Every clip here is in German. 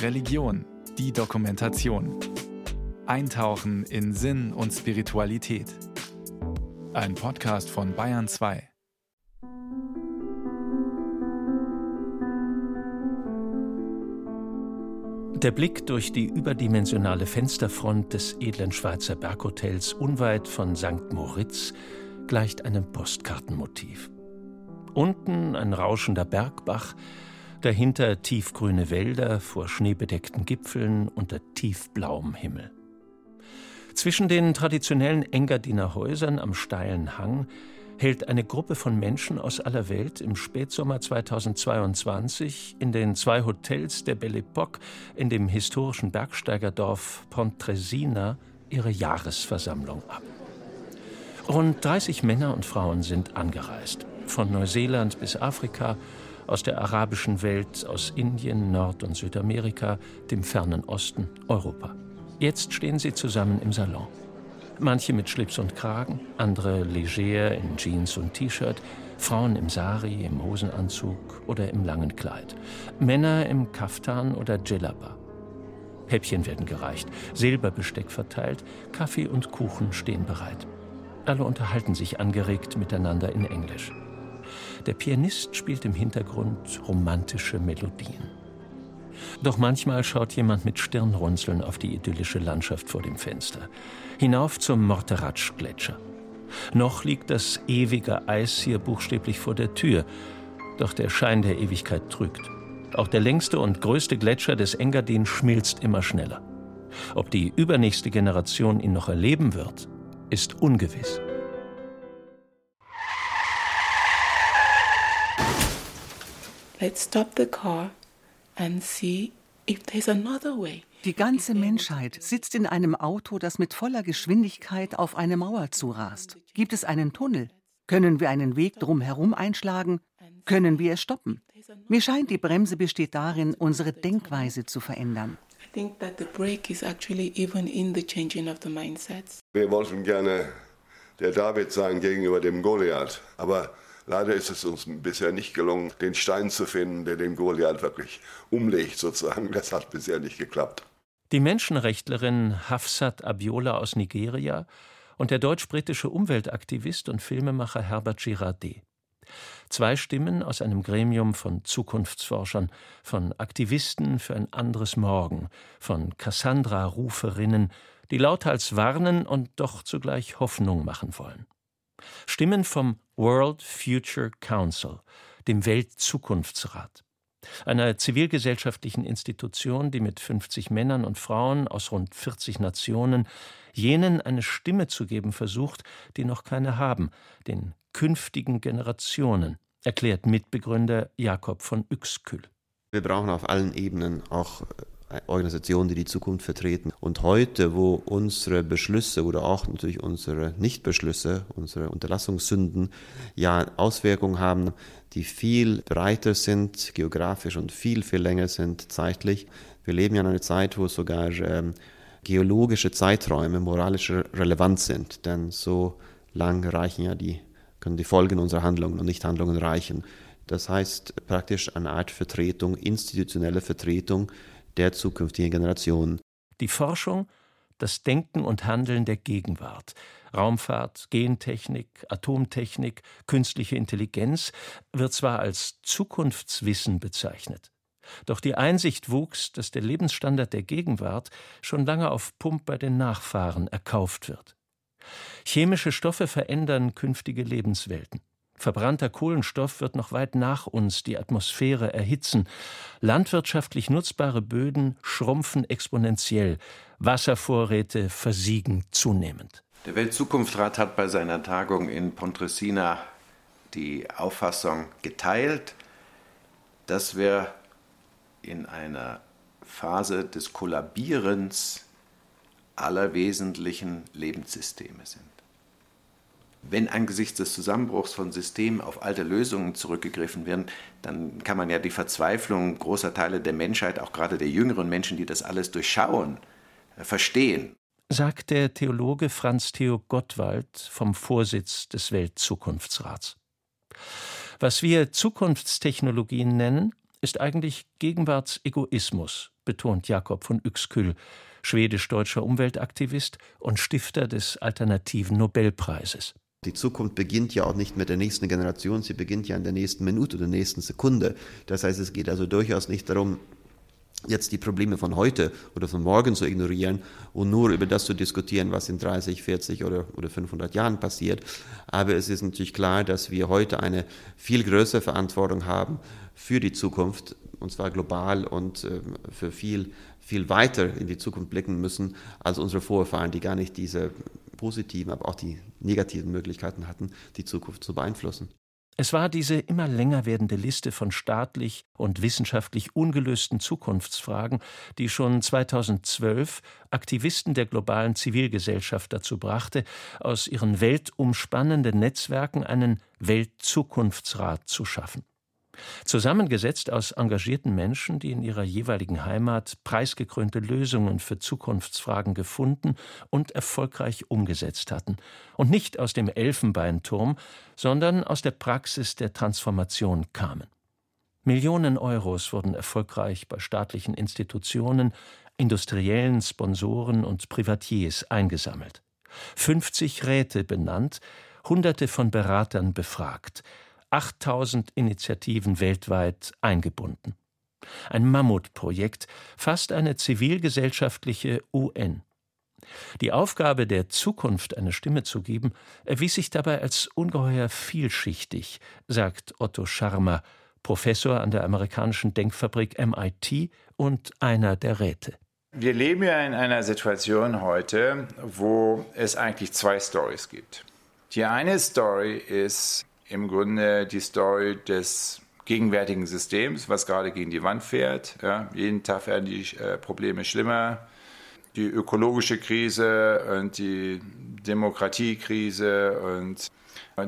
Religion, die Dokumentation. Eintauchen in Sinn und Spiritualität. Ein Podcast von Bayern 2. Der Blick durch die überdimensionale Fensterfront des edlen Schweizer Berghotels unweit von St. Moritz gleicht einem Postkartenmotiv. Unten ein rauschender Bergbach, dahinter tiefgrüne Wälder vor schneebedeckten Gipfeln unter tiefblauem Himmel. Zwischen den traditionellen Engadiner Häusern am steilen Hang hält eine Gruppe von Menschen aus aller Welt im Spätsommer 2022 in den zwei Hotels der Belle Époque in dem historischen Bergsteigerdorf Pontresina ihre Jahresversammlung ab. Rund 30 Männer und Frauen sind angereist, von Neuseeland bis Afrika, aus der arabischen Welt, aus Indien, Nord- und Südamerika, dem fernen Osten, Europa. Jetzt stehen sie zusammen im Salon. Manche mit Schlips und Kragen, andere leger in Jeans und T-Shirt, Frauen im Sari, im Hosenanzug oder im langen Kleid, Männer im Kaftan oder Djellaba. Häppchen werden gereicht, Silberbesteck verteilt, Kaffee und Kuchen stehen bereit. Alle unterhalten sich angeregt miteinander in Englisch. Der Pianist spielt im Hintergrund romantische Melodien. Doch manchmal schaut jemand mit Stirnrunzeln auf die idyllische Landschaft vor dem Fenster. Hinauf zum Morteratsch-Gletscher. Noch liegt das ewige Eis hier buchstäblich vor der Tür. Doch der Schein der Ewigkeit trügt. Auch der längste und größte Gletscher des Engadin schmilzt immer schneller. Ob die übernächste Generation ihn noch erleben wird, ist ungewiss. Let's stop the car die ganze Menschheit sitzt in einem Auto, das mit voller Geschwindigkeit auf eine Mauer zurast. Gibt es einen Tunnel? Können wir einen Weg drumherum einschlagen? Können wir es stoppen? Mir scheint, die Bremse besteht darin, unsere Denkweise zu verändern. Wir wollten gerne der David sein gegenüber dem Goliath, aber Leider ist es uns bisher nicht gelungen, den Stein zu finden, der den Goliath wirklich umlegt, sozusagen. Das hat bisher nicht geklappt. Die Menschenrechtlerin Hafsat Abiola aus Nigeria und der deutsch-britische Umweltaktivist und Filmemacher Herbert Girardet. Zwei Stimmen aus einem Gremium von Zukunftsforschern, von Aktivisten für ein anderes Morgen, von Cassandra-Ruferinnen, die lauthals warnen und doch zugleich Hoffnung machen wollen. Stimmen vom World Future Council, dem Weltzukunftsrat, einer zivilgesellschaftlichen Institution, die mit 50 Männern und Frauen aus rund 40 Nationen jenen eine Stimme zu geben versucht, die noch keine haben, den künftigen Generationen, erklärt Mitbegründer Jakob von Uexküll. Wir brauchen auf allen Ebenen auch Organisationen, die die Zukunft vertreten. Und heute, wo unsere Beschlüsse oder auch natürlich unsere Nichtbeschlüsse, unsere Unterlassungssünden ja Auswirkungen haben, die viel breiter sind, geografisch und viel, viel länger sind zeitlich. Wir leben ja in einer Zeit, wo sogar ähm, geologische Zeiträume moralische relevant sind, denn so lang reichen ja die, können die Folgen unserer Handlungen und Nichthandlungen reichen. Das heißt praktisch eine Art Vertretung, institutionelle Vertretung der zukünftigen Generationen. Die Forschung, das Denken und Handeln der Gegenwart, Raumfahrt, Gentechnik, Atomtechnik, künstliche Intelligenz wird zwar als Zukunftswissen bezeichnet, doch die Einsicht wuchs, dass der Lebensstandard der Gegenwart schon lange auf Pump bei den Nachfahren erkauft wird. Chemische Stoffe verändern künftige Lebenswelten. Verbrannter Kohlenstoff wird noch weit nach uns die Atmosphäre erhitzen. Landwirtschaftlich nutzbare Böden schrumpfen exponentiell. Wasservorräte versiegen zunehmend. Der Weltzukunftsrat hat bei seiner Tagung in Pontresina die Auffassung geteilt, dass wir in einer Phase des Kollabierens aller wesentlichen Lebenssysteme sind wenn angesichts des Zusammenbruchs von Systemen auf alte Lösungen zurückgegriffen werden, dann kann man ja die Verzweiflung großer Teile der Menschheit, auch gerade der jüngeren Menschen, die das alles durchschauen, äh, verstehen. Sagt der Theologe Franz Theo Gottwald vom Vorsitz des Weltzukunftsrats. Was wir Zukunftstechnologien nennen, ist eigentlich Gegenwartsegoismus, betont Jakob von Uexküll, schwedisch-deutscher Umweltaktivist und Stifter des alternativen Nobelpreises. Die Zukunft beginnt ja auch nicht mit der nächsten Generation, sie beginnt ja in der nächsten Minute oder nächsten Sekunde. Das heißt, es geht also durchaus nicht darum, jetzt die Probleme von heute oder von morgen zu ignorieren und nur über das zu diskutieren, was in 30, 40 oder, oder 500 Jahren passiert. Aber es ist natürlich klar, dass wir heute eine viel größere Verantwortung haben für die Zukunft, und zwar global und äh, für viel, viel weiter in die Zukunft blicken müssen als unsere Vorfahren, die gar nicht diese positiven, aber auch die negativen Möglichkeiten hatten, die Zukunft zu beeinflussen. Es war diese immer länger werdende Liste von staatlich und wissenschaftlich ungelösten Zukunftsfragen, die schon 2012 Aktivisten der globalen Zivilgesellschaft dazu brachte, aus ihren weltumspannenden Netzwerken einen Weltzukunftsrat zu schaffen. Zusammengesetzt aus engagierten Menschen, die in ihrer jeweiligen Heimat preisgekrönte Lösungen für Zukunftsfragen gefunden und erfolgreich umgesetzt hatten, und nicht aus dem Elfenbeinturm, sondern aus der Praxis der Transformation kamen. Millionen Euros wurden erfolgreich bei staatlichen Institutionen, industriellen Sponsoren und Privatiers eingesammelt. 50 Räte benannt, Hunderte von Beratern befragt, 8000 Initiativen weltweit eingebunden. Ein Mammutprojekt, fast eine zivilgesellschaftliche UN. Die Aufgabe der Zukunft eine Stimme zu geben, erwies sich dabei als ungeheuer vielschichtig, sagt Otto Scharmer, Professor an der amerikanischen Denkfabrik MIT und einer der Räte. Wir leben ja in einer Situation heute, wo es eigentlich zwei Stories gibt. Die eine Story ist im Grunde die Story des gegenwärtigen Systems, was gerade gegen die Wand fährt. Ja, jeden Tag werden die äh, Probleme schlimmer. Die ökologische Krise und die Demokratiekrise und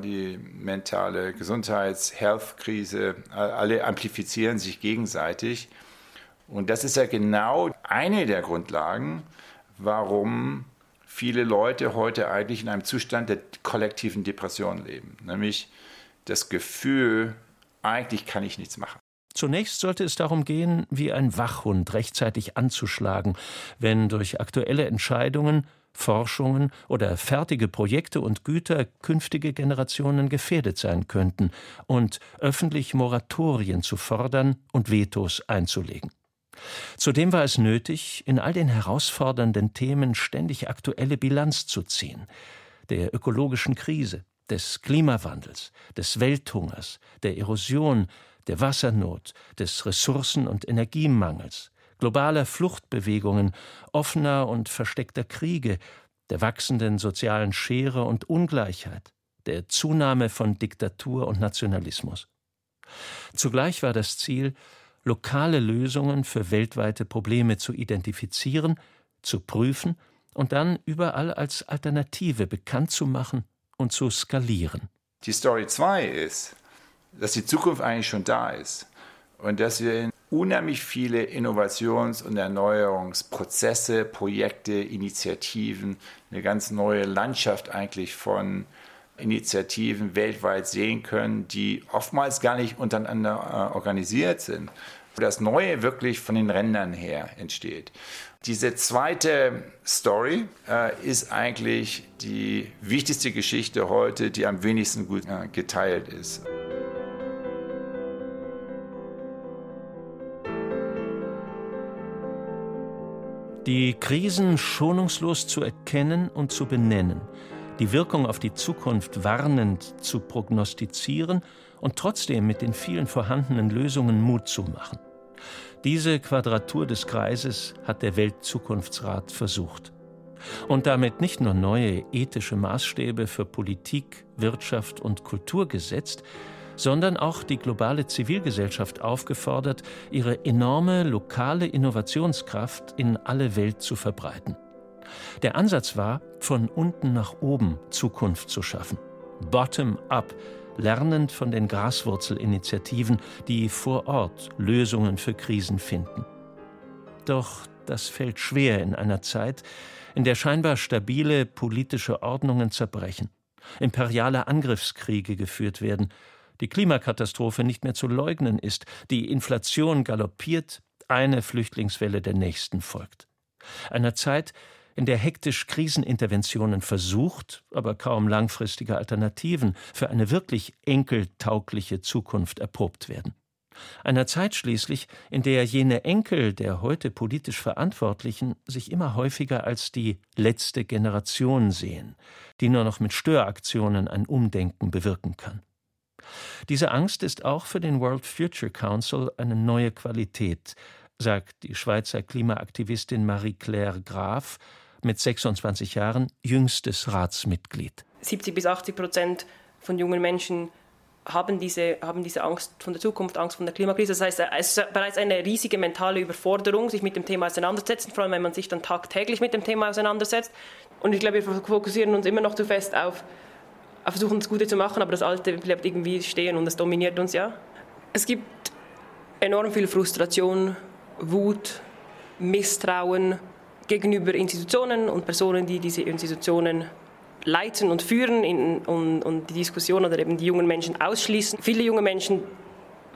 die mentale Gesundheits-Health-Krise, alle amplifizieren sich gegenseitig. Und das ist ja genau eine der Grundlagen, warum viele Leute heute eigentlich in einem Zustand der kollektiven Depression leben. Nämlich das Gefühl, eigentlich kann ich nichts machen. Zunächst sollte es darum gehen, wie ein Wachhund rechtzeitig anzuschlagen, wenn durch aktuelle Entscheidungen, Forschungen oder fertige Projekte und Güter künftige Generationen gefährdet sein könnten und öffentlich Moratorien zu fordern und Vetos einzulegen. Zudem war es nötig, in all den herausfordernden Themen ständig aktuelle Bilanz zu ziehen, der ökologischen Krise, des Klimawandels, des Welthungers, der Erosion, der Wassernot, des Ressourcen- und Energiemangels, globaler Fluchtbewegungen, offener und versteckter Kriege, der wachsenden sozialen Schere und Ungleichheit, der Zunahme von Diktatur und Nationalismus. Zugleich war das Ziel, lokale Lösungen für weltweite Probleme zu identifizieren, zu prüfen und dann überall als Alternative bekannt zu machen und zu skalieren. Die Story 2 ist, dass die Zukunft eigentlich schon da ist und dass wir unheimlich viele Innovations- und Erneuerungsprozesse, Projekte, Initiativen, eine ganz neue Landschaft eigentlich von Initiativen weltweit sehen können, die oftmals gar nicht untereinander äh, organisiert sind. Das Neue wirklich von den Rändern her entsteht. Diese zweite Story äh, ist eigentlich die wichtigste Geschichte heute, die am wenigsten gut äh, geteilt ist. Die Krisen schonungslos zu erkennen und zu benennen, die Wirkung auf die Zukunft warnend zu prognostizieren und trotzdem mit den vielen vorhandenen Lösungen Mut zu machen. Diese Quadratur des Kreises hat der Weltzukunftsrat versucht. Und damit nicht nur neue ethische Maßstäbe für Politik, Wirtschaft und Kultur gesetzt, sondern auch die globale Zivilgesellschaft aufgefordert, ihre enorme lokale Innovationskraft in alle Welt zu verbreiten. Der Ansatz war, von unten nach oben Zukunft zu schaffen. Bottom-up, lernend von den Graswurzelinitiativen, die vor Ort Lösungen für Krisen finden. Doch das fällt schwer in einer Zeit, in der scheinbar stabile politische Ordnungen zerbrechen, imperiale Angriffskriege geführt werden, die Klimakatastrophe nicht mehr zu leugnen ist, die Inflation galoppiert, eine Flüchtlingswelle der nächsten folgt. Einer Zeit, in der hektisch Kriseninterventionen versucht, aber kaum langfristige Alternativen für eine wirklich enkeltaugliche Zukunft erprobt werden. Einer Zeit schließlich, in der jene Enkel der heute politisch Verantwortlichen sich immer häufiger als die letzte Generation sehen, die nur noch mit Störaktionen ein Umdenken bewirken kann. Diese Angst ist auch für den World Future Council eine neue Qualität, sagt die Schweizer Klimaaktivistin Marie-Claire Graf mit 26 Jahren jüngstes Ratsmitglied. 70 bis 80 Prozent von jungen Menschen haben diese, haben diese Angst von der Zukunft, Angst von der Klimakrise. Das heißt, es ist bereits eine riesige mentale Überforderung, sich mit dem Thema auseinanderzusetzen, vor allem wenn man sich dann tagtäglich mit dem Thema auseinandersetzt. Und ich glaube, wir fokussieren uns immer noch zu fest auf, auf versuchen, das Gute zu machen, aber das Alte bleibt irgendwie stehen und das dominiert uns ja. Es gibt enorm viel Frustration, Wut, Misstrauen, gegenüber Institutionen und Personen, die diese Institutionen leiten und führen in, und, und, die Diskussion oder eben die jungen Menschen ausschließen. Viele junge Menschen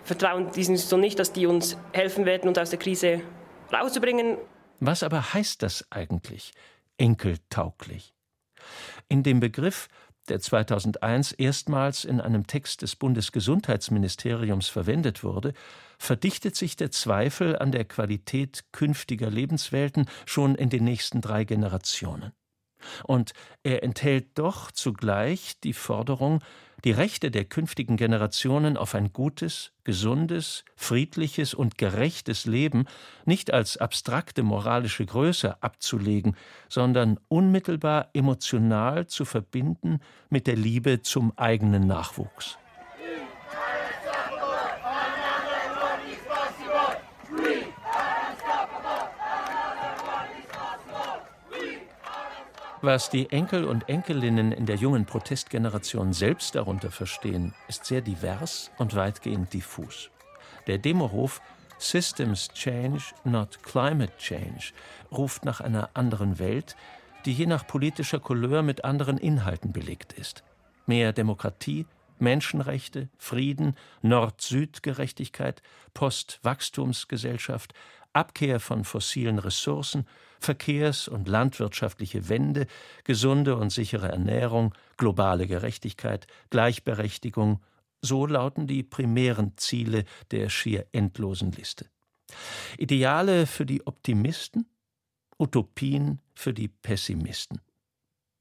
vertrauen diesen Institutionen nicht, dass die uns helfen werden, uns aus der Krise rauszubringen. Was aber heißt das eigentlich, enkeltauglich? In dem Begriff, der 2001 erstmals in einem Text des Bundesgesundheitsministeriums verwendet wurde, verdichtet sich der Zweifel an der Qualität künftiger Lebenswelten schon in den nächsten drei Generationen. Und er enthält doch zugleich die Forderung, die Rechte der künftigen Generationen auf ein gutes, gesundes, friedliches und gerechtes Leben nicht als abstrakte moralische Größe abzulegen, sondern unmittelbar emotional zu verbinden mit der Liebe zum eigenen Nachwuchs. Was die Enkel und Enkelinnen in der jungen Protestgeneration selbst darunter verstehen, ist sehr divers und weitgehend diffus. Der Demoruf Systems Change, not Climate Change ruft nach einer anderen Welt, die je nach politischer Couleur mit anderen Inhalten belegt ist. Mehr Demokratie, Menschenrechte, Frieden, Nord-Süd-Gerechtigkeit, Post-Wachstumsgesellschaft, Abkehr von fossilen Ressourcen, Verkehrs- und landwirtschaftliche Wende, gesunde und sichere Ernährung, globale Gerechtigkeit, Gleichberechtigung, so lauten die primären Ziele der schier endlosen Liste. Ideale für die Optimisten, Utopien für die Pessimisten.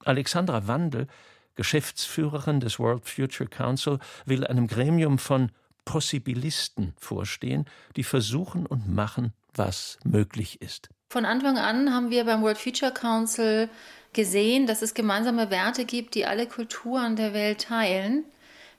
Alexandra Wandel, Geschäftsführerin des World Future Council, will einem Gremium von Possibilisten vorstehen, die versuchen und machen, was möglich ist. Von Anfang an haben wir beim World Future Council gesehen, dass es gemeinsame Werte gibt, die alle Kulturen der Welt teilen,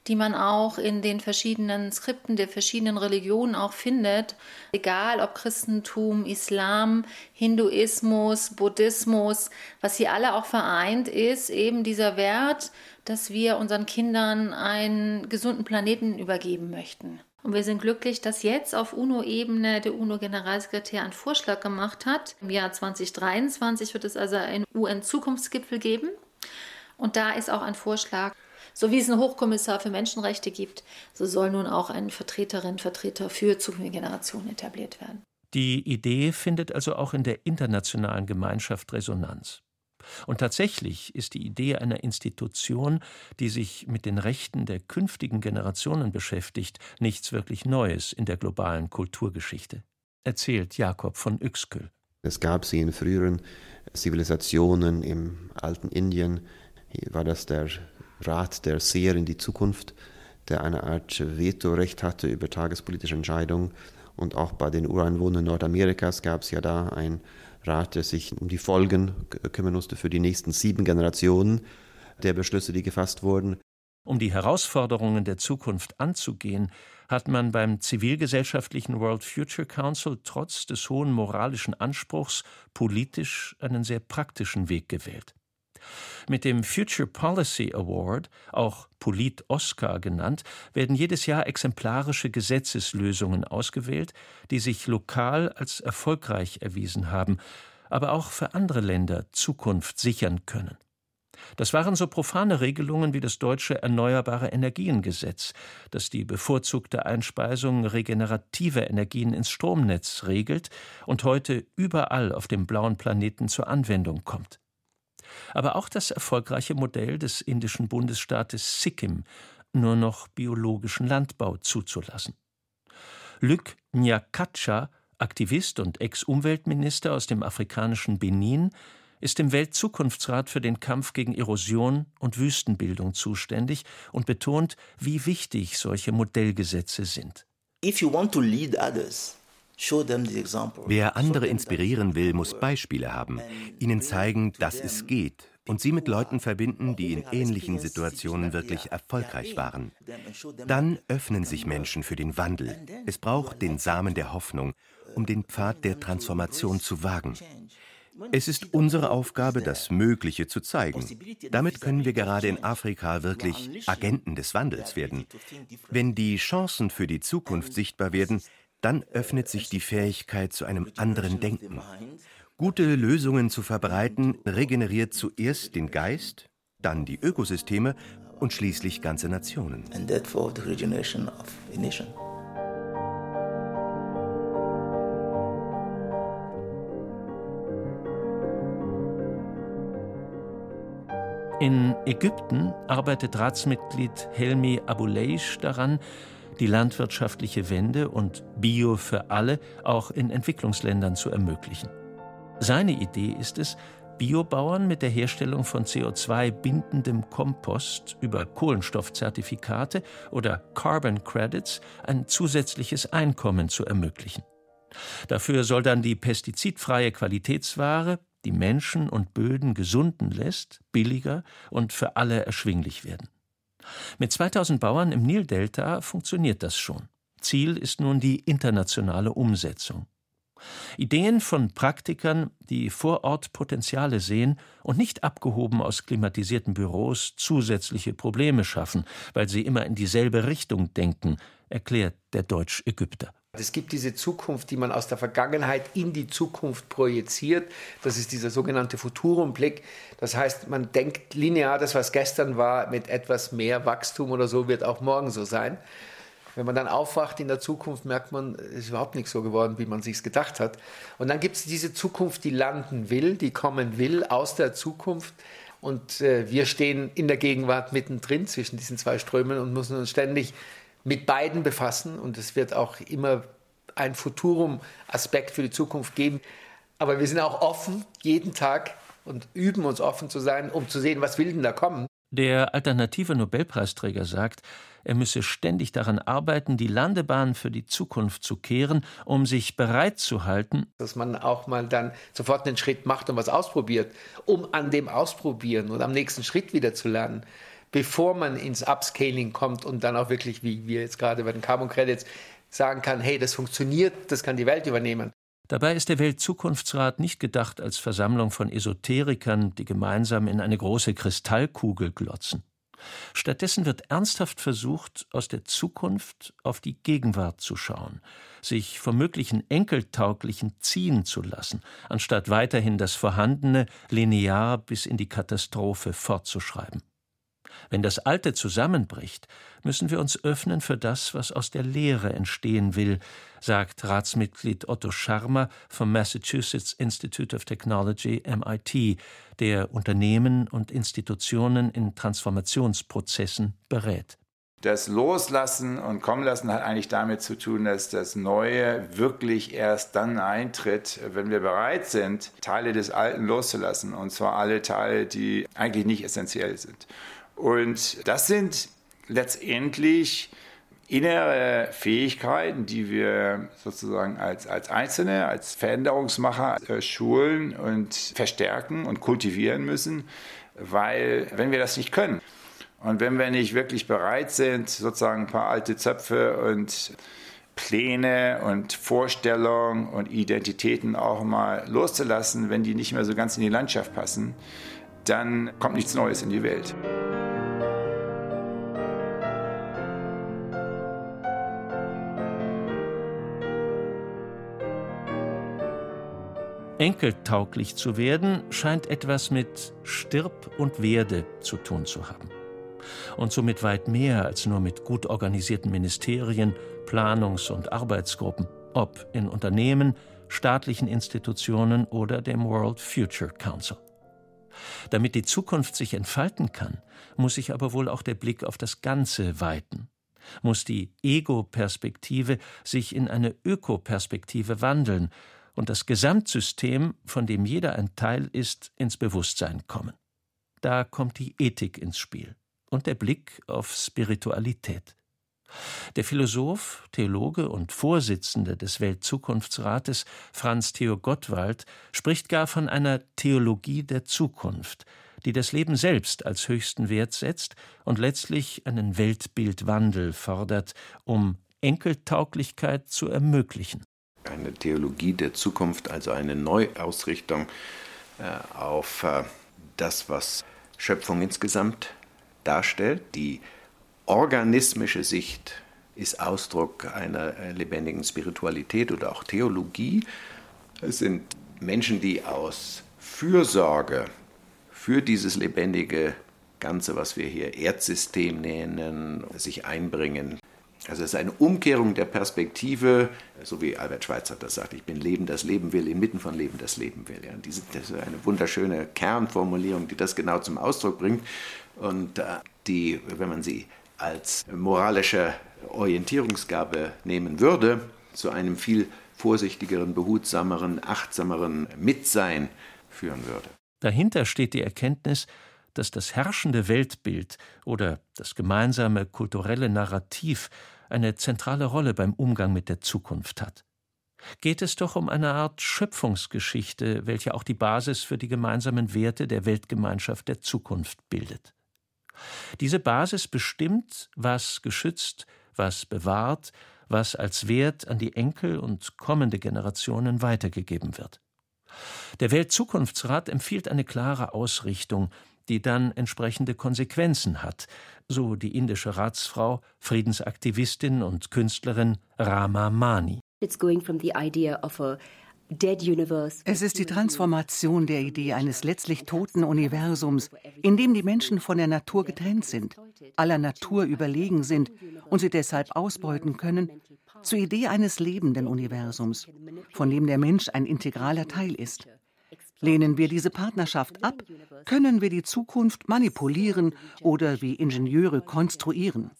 die man auch in den verschiedenen Skripten der verschiedenen Religionen auch findet, egal ob Christentum, Islam, Hinduismus, Buddhismus, was hier alle auch vereint ist, eben dieser Wert, dass wir unseren Kindern einen gesunden Planeten übergeben möchten. Und wir sind glücklich, dass jetzt auf UNO-Ebene der UNO-Generalsekretär einen Vorschlag gemacht hat. Im Jahr 2023 wird es also einen UN-Zukunftsgipfel geben. Und da ist auch ein Vorschlag, so wie es einen Hochkommissar für Menschenrechte gibt, so soll nun auch ein Vertreterin, Vertreter für zukünftige Generationen etabliert werden. Die Idee findet also auch in der internationalen Gemeinschaft Resonanz. Und tatsächlich ist die Idee einer Institution, die sich mit den Rechten der künftigen Generationen beschäftigt, nichts wirklich Neues in der globalen Kulturgeschichte, erzählt Jakob von Uexküll. Es gab sie in früheren Zivilisationen im alten Indien. Hier war das der Rat der Seher in die Zukunft, der eine Art Vetorecht hatte über tagespolitische Entscheidungen. Und auch bei den Ureinwohnern Nordamerikas gab es ja da ein Rat, der sich um die Folgen kümmern musste für die nächsten sieben Generationen der Beschlüsse, die gefasst wurden. Um die Herausforderungen der Zukunft anzugehen, hat man beim zivilgesellschaftlichen World Future Council trotz des hohen moralischen Anspruchs politisch einen sehr praktischen Weg gewählt. Mit dem Future Policy Award, auch Polit-Oscar genannt, werden jedes Jahr exemplarische Gesetzeslösungen ausgewählt, die sich lokal als erfolgreich erwiesen haben, aber auch für andere Länder Zukunft sichern können. Das waren so profane Regelungen wie das deutsche Erneuerbare Energiengesetz, das die bevorzugte Einspeisung regenerativer Energien ins Stromnetz regelt und heute überall auf dem blauen Planeten zur Anwendung kommt. Aber auch das erfolgreiche Modell des indischen Bundesstaates Sikkim, nur noch biologischen Landbau zuzulassen. Lük Nyakacha, Aktivist und Ex-Umweltminister aus dem afrikanischen Benin, ist im Weltzukunftsrat für den Kampf gegen Erosion und Wüstenbildung zuständig und betont, wie wichtig solche Modellgesetze sind. Wer andere inspirieren will, muss Beispiele haben, ihnen zeigen, dass es geht und sie mit Leuten verbinden, die in ähnlichen Situationen wirklich erfolgreich waren. Dann öffnen sich Menschen für den Wandel. Es braucht den Samen der Hoffnung, um den Pfad der Transformation zu wagen. Es ist unsere Aufgabe, das Mögliche zu zeigen. Damit können wir gerade in Afrika wirklich Agenten des Wandels werden. Wenn die Chancen für die Zukunft sichtbar werden, dann öffnet sich die Fähigkeit zu einem anderen Denken. Gute Lösungen zu verbreiten regeneriert zuerst den Geist, dann die Ökosysteme und schließlich ganze Nationen. In Ägypten arbeitet Ratsmitglied Helmi Abuleish daran, die landwirtschaftliche Wende und Bio für alle auch in Entwicklungsländern zu ermöglichen. Seine Idee ist es, Biobauern mit der Herstellung von CO2-bindendem Kompost über Kohlenstoffzertifikate oder Carbon Credits ein zusätzliches Einkommen zu ermöglichen. Dafür soll dann die pestizidfreie Qualitätsware die Menschen und Böden gesunden lässt, billiger und für alle erschwinglich werden. Mit 2000 Bauern im Nildelta funktioniert das schon. Ziel ist nun die internationale Umsetzung. Ideen von Praktikern, die vor Ort Potenziale sehen und nicht abgehoben aus klimatisierten Büros zusätzliche Probleme schaffen, weil sie immer in dieselbe Richtung denken, erklärt der Deutsch-Ägypter. Es gibt diese Zukunft, die man aus der Vergangenheit in die Zukunft projiziert. Das ist dieser sogenannte Futurumblick. Das heißt, man denkt linear, das, was gestern war, mit etwas mehr Wachstum oder so, wird auch morgen so sein. Wenn man dann aufwacht in der Zukunft, merkt man, es ist überhaupt nicht so geworden, wie man sich gedacht hat. Und dann gibt es diese Zukunft, die landen will, die kommen will aus der Zukunft. Und äh, wir stehen in der Gegenwart mittendrin zwischen diesen zwei Strömen und müssen uns ständig mit beiden befassen und es wird auch immer ein Futurum-Aspekt für die Zukunft geben. Aber wir sind auch offen jeden Tag und üben uns offen zu sein, um zu sehen, was will denn da kommen. Der alternative Nobelpreisträger sagt, er müsse ständig daran arbeiten, die Landebahn für die Zukunft zu kehren, um sich bereit zu halten. Dass man auch mal dann sofort einen Schritt macht und was ausprobiert, um an dem Ausprobieren und am nächsten Schritt wieder zu lernen bevor man ins Upscaling kommt und dann auch wirklich, wie wir jetzt gerade bei den Carbon Credits, sagen kann, hey, das funktioniert, das kann die Welt übernehmen. Dabei ist der Weltzukunftsrat nicht gedacht als Versammlung von Esoterikern, die gemeinsam in eine große Kristallkugel glotzen. Stattdessen wird ernsthaft versucht, aus der Zukunft auf die Gegenwart zu schauen, sich vom möglichen Enkeltauglichen ziehen zu lassen, anstatt weiterhin das Vorhandene linear bis in die Katastrophe fortzuschreiben. Wenn das Alte zusammenbricht, müssen wir uns öffnen für das, was aus der Lehre entstehen will, sagt Ratsmitglied Otto Scharmer vom Massachusetts Institute of Technology MIT, der Unternehmen und Institutionen in Transformationsprozessen berät. Das Loslassen und Kommenlassen hat eigentlich damit zu tun, dass das Neue wirklich erst dann eintritt, wenn wir bereit sind, Teile des Alten loszulassen. Und zwar alle Teile, die eigentlich nicht essentiell sind. Und das sind letztendlich innere Fähigkeiten, die wir sozusagen als, als Einzelne, als Veränderungsmacher äh, schulen und verstärken und kultivieren müssen, weil wenn wir das nicht können und wenn wir nicht wirklich bereit sind, sozusagen ein paar alte Zöpfe und Pläne und Vorstellungen und Identitäten auch mal loszulassen, wenn die nicht mehr so ganz in die Landschaft passen, dann kommt nichts Neues in die Welt. Enkeltauglich zu werden scheint etwas mit Stirb und Werde zu tun zu haben. Und somit weit mehr als nur mit gut organisierten Ministerien, Planungs- und Arbeitsgruppen, ob in Unternehmen, staatlichen Institutionen oder dem World Future Council. Damit die Zukunft sich entfalten kann, muss sich aber wohl auch der Blick auf das Ganze weiten, muss die Ego-Perspektive sich in eine Ökoperspektive wandeln und das Gesamtsystem, von dem jeder ein Teil ist, ins Bewusstsein kommen. Da kommt die Ethik ins Spiel und der Blick auf Spiritualität. Der Philosoph, Theologe und Vorsitzende des Weltzukunftsrates Franz Theo Gottwald spricht gar von einer Theologie der Zukunft, die das Leben selbst als höchsten Wert setzt und letztlich einen Weltbildwandel fordert, um Enkeltauglichkeit zu ermöglichen eine Theologie der Zukunft, also eine Neuausrichtung äh, auf äh, das, was Schöpfung insgesamt darstellt. Die organismische Sicht ist Ausdruck einer äh, lebendigen Spiritualität oder auch Theologie. Es sind Menschen, die aus Fürsorge für dieses lebendige Ganze, was wir hier Erdsystem nennen, sich einbringen. Also es ist eine Umkehrung der Perspektive, so wie Albert Schweitzer das sagt, ich bin Leben, das Leben will, inmitten von Leben, das Leben will. Ja, diese, das ist eine wunderschöne Kernformulierung, die das genau zum Ausdruck bringt und äh, die, wenn man sie als moralische Orientierungsgabe nehmen würde, zu einem viel vorsichtigeren, behutsameren, achtsameren Mitsein führen würde. Dahinter steht die Erkenntnis, dass das herrschende Weltbild oder das gemeinsame kulturelle Narrativ eine zentrale Rolle beim Umgang mit der Zukunft hat. Geht es doch um eine Art Schöpfungsgeschichte, welche auch die Basis für die gemeinsamen Werte der Weltgemeinschaft der Zukunft bildet. Diese Basis bestimmt, was geschützt, was bewahrt, was als Wert an die Enkel und kommende Generationen weitergegeben wird. Der Weltzukunftsrat empfiehlt eine klare Ausrichtung, die dann entsprechende Konsequenzen hat, so die indische Ratsfrau, Friedensaktivistin und Künstlerin Rama Mani. Es ist die Transformation der Idee eines letztlich toten Universums, in dem die Menschen von der Natur getrennt sind, aller Natur überlegen sind und sie deshalb ausbeuten können, zur Idee eines lebenden Universums, von dem der Mensch ein integraler Teil ist. Lehnen wir diese Partnerschaft ab, können wir die Zukunft manipulieren oder wie Ingenieure konstruieren.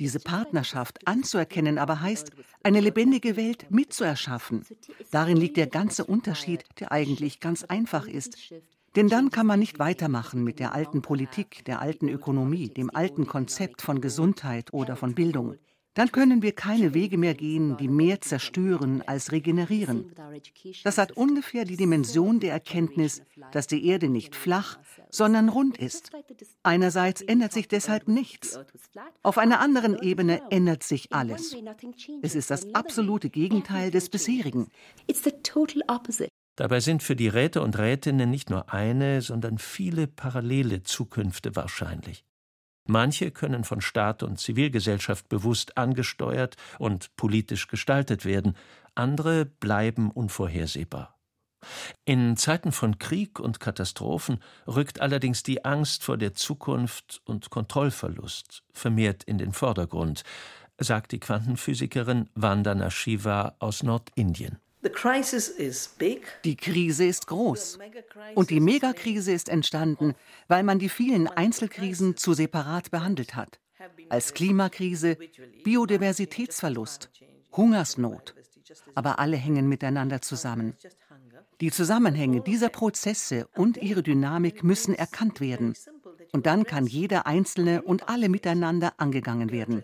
Diese Partnerschaft anzuerkennen aber heißt, eine lebendige Welt mitzuerschaffen. Darin liegt der ganze Unterschied, der eigentlich ganz einfach ist. Denn dann kann man nicht weitermachen mit der alten Politik, der alten Ökonomie, dem alten Konzept von Gesundheit oder von Bildung dann können wir keine Wege mehr gehen, die mehr zerstören als regenerieren. Das hat ungefähr die Dimension der Erkenntnis, dass die Erde nicht flach, sondern rund ist. Einerseits ändert sich deshalb nichts. Auf einer anderen Ebene ändert sich alles. Es ist das absolute Gegenteil des bisherigen. Dabei sind für die Räte und Rätinnen nicht nur eine, sondern viele parallele Zukünfte wahrscheinlich. Manche können von Staat und Zivilgesellschaft bewusst angesteuert und politisch gestaltet werden, andere bleiben unvorhersehbar. In Zeiten von Krieg und Katastrophen rückt allerdings die Angst vor der Zukunft und Kontrollverlust vermehrt in den Vordergrund, sagt die Quantenphysikerin Vandana Shiva aus Nordindien. Die Krise ist groß. Und die Megakrise ist entstanden, weil man die vielen Einzelkrisen zu separat behandelt hat. Als Klimakrise, Biodiversitätsverlust, Hungersnot. Aber alle hängen miteinander zusammen. Die Zusammenhänge dieser Prozesse und ihre Dynamik müssen erkannt werden. Und dann kann jeder Einzelne und alle miteinander angegangen werden.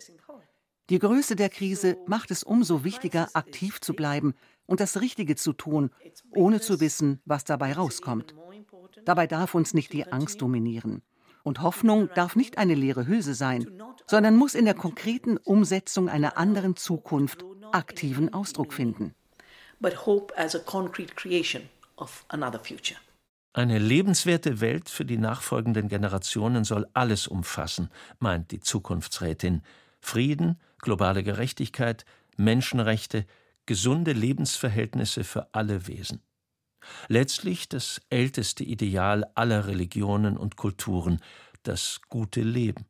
Die Größe der Krise macht es umso wichtiger, aktiv zu bleiben und das Richtige zu tun, ohne zu wissen, was dabei rauskommt. Dabei darf uns nicht die Angst dominieren. Und Hoffnung darf nicht eine leere Hülse sein, sondern muss in der konkreten Umsetzung einer anderen Zukunft aktiven Ausdruck finden. Eine lebenswerte Welt für die nachfolgenden Generationen soll alles umfassen, meint die Zukunftsrätin. Frieden, globale Gerechtigkeit, Menschenrechte, gesunde Lebensverhältnisse für alle Wesen. Letztlich das älteste Ideal aller Religionen und Kulturen, das gute Leben.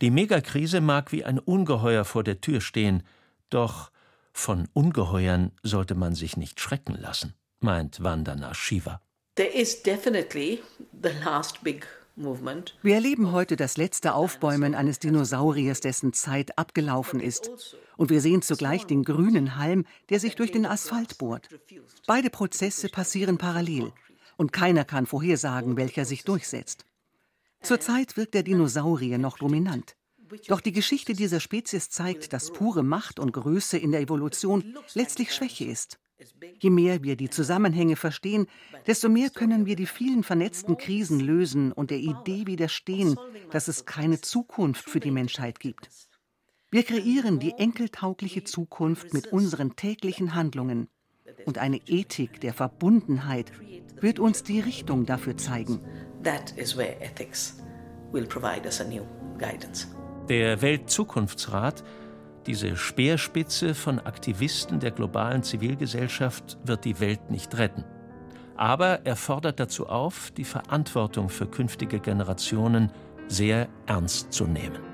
Die Megakrise mag wie ein Ungeheuer vor der Tür stehen, doch von Ungeheuern sollte man sich nicht schrecken lassen, meint Vandana Shiva. There is definitely the last big wir erleben heute das letzte Aufbäumen eines Dinosauriers, dessen Zeit abgelaufen ist. Und wir sehen zugleich den grünen Halm, der sich durch den Asphalt bohrt. Beide Prozesse passieren parallel. Und keiner kann vorhersagen, welcher sich durchsetzt. Zurzeit wirkt der Dinosaurier noch dominant. Doch die Geschichte dieser Spezies zeigt, dass pure Macht und Größe in der Evolution letztlich Schwäche ist. Je mehr wir die Zusammenhänge verstehen, desto mehr können wir die vielen vernetzten Krisen lösen und der Idee widerstehen, dass es keine Zukunft für die Menschheit gibt. Wir kreieren die enkeltaugliche Zukunft mit unseren täglichen Handlungen. Und eine Ethik der Verbundenheit wird uns die Richtung dafür zeigen. Der Weltzukunftsrat diese Speerspitze von Aktivisten der globalen Zivilgesellschaft wird die Welt nicht retten. Aber er fordert dazu auf, die Verantwortung für künftige Generationen sehr ernst zu nehmen.